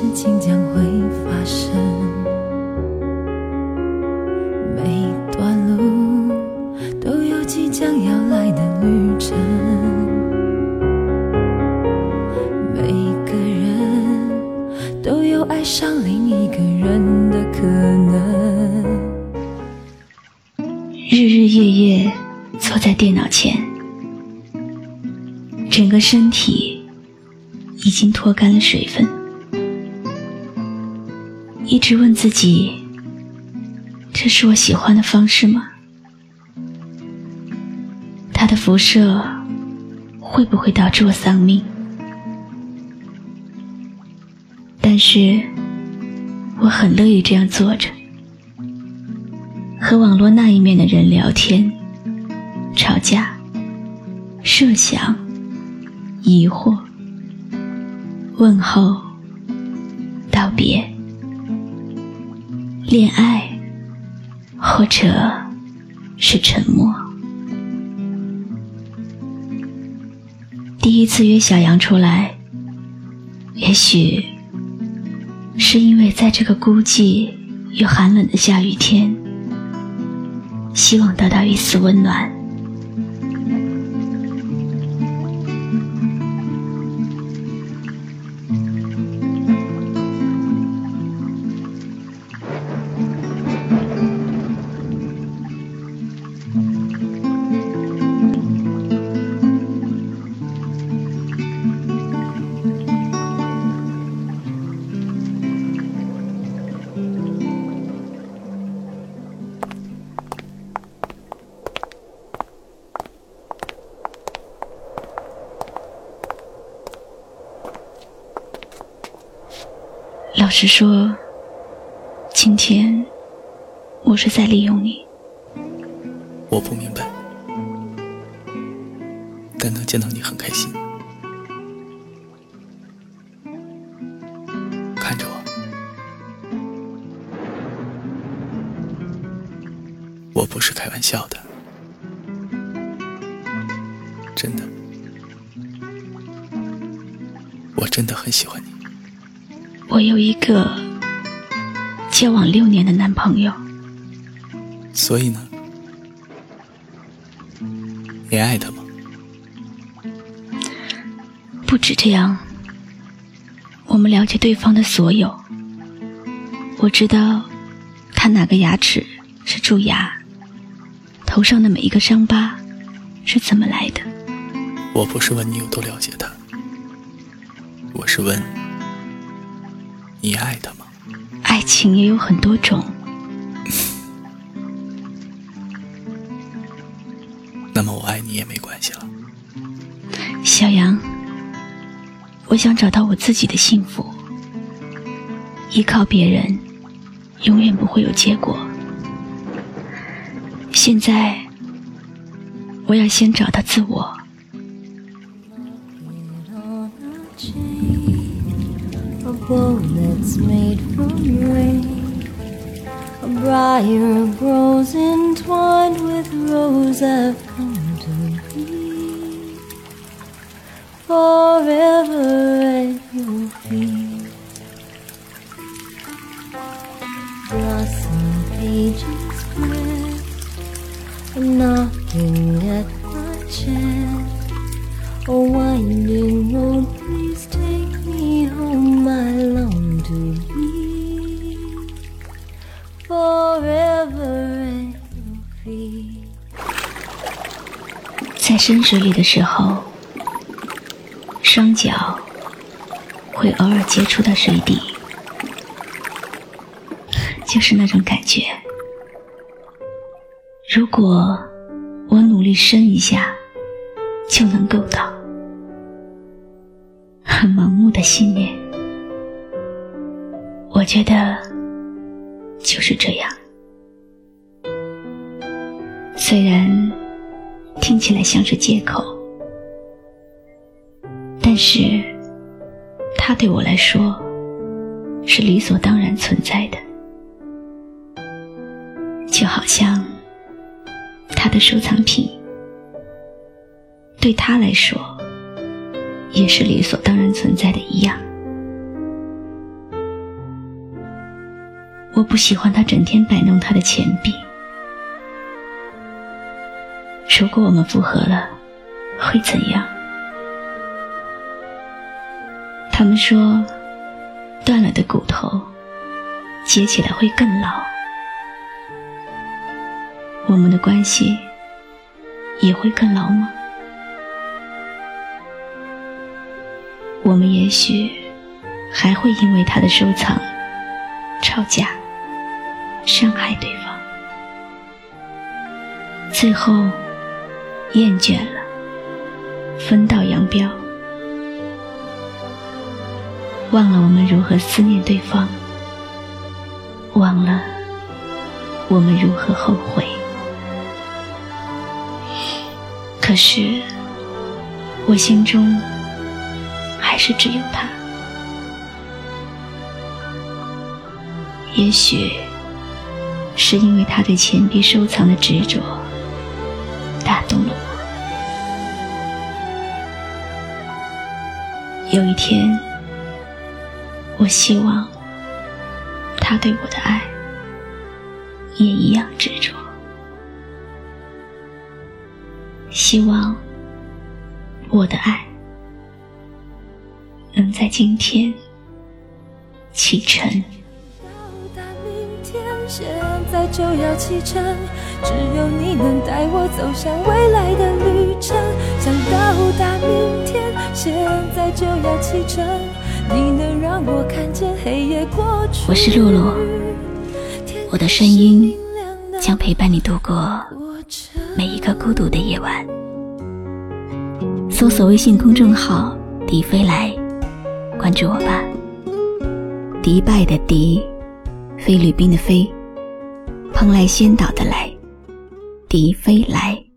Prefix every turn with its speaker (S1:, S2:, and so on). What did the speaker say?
S1: 事情将会发生。每段路都有即将要来的旅程，每个人都有爱上另一个人的可能。
S2: 日日夜夜坐在电脑前，整个身体已经脱干了水分，一直问自己：这是我喜欢的方式吗？它的辐射会不会导致我丧命？但是，我很乐意这样做着。和网络那一面的人聊天、吵架、设想、疑惑、问候、道别、恋爱，或者是沉默。第一次约小杨出来，也许是因为在这个孤寂又寒冷的下雨天。希望得到一丝温暖。老实说，今天我是在利用你。
S3: 我不明白，但能见到你很开心。看着我，我不是开玩笑的，真的，我真的很喜欢你。
S2: 我有一个交往六年的男朋友，
S3: 所以呢，你爱他吗？
S2: 不止这样，我们了解对方的所有。我知道他哪个牙齿是蛀牙，头上的每一个伤疤是怎么来的。
S3: 我不是问你有多了解他，我是问。你爱他吗？
S2: 爱情也有很多种。
S3: 那么我爱你也没关系了。
S2: 小杨，我想找到我自己的幸福。依靠别人，永远不会有结果。现在，我要先找到自我。
S1: Bow that's made from rain. A briar grows entwined with rose I've come to be forever at your feet. Blossom pages pressed, a knocking at my chest, a winding road.
S2: 深水里的时候，双脚会偶尔接触到水底，就是那种感觉。如果我努力伸一下，就能够到。很盲目的信念，我觉得就是这样。虽然听起来像是借口，但是它对我来说是理所当然存在的，就好像他的收藏品对他来说。也是理所当然存在的一样。我不喜欢他整天摆弄他的钱币。如果我们复合了，会怎样？他们说，断了的骨头接起来会更牢。我们的关系也会更牢吗？我们也许还会因为他的收藏吵架，伤害对方，最后厌倦了，分道扬镳。忘了我们如何思念对方，忘了我们如何后悔。可是，我心中还是只有他。也许是因为他对钱币收藏的执着，有一天。我希望他对我的爱也一样执着，希望我的爱能在今天启程。
S4: 到达明天，现在就要启程，只有你能带我走向未来的旅程。想到达明就要启程。
S2: 你能让我是露露，我的声音将陪伴你度过每一个孤独的夜晚。搜索微信公众号“迪飞来”，关注我吧。迪拜的迪，菲律宾的菲，蓬莱仙岛的来，迪飞来。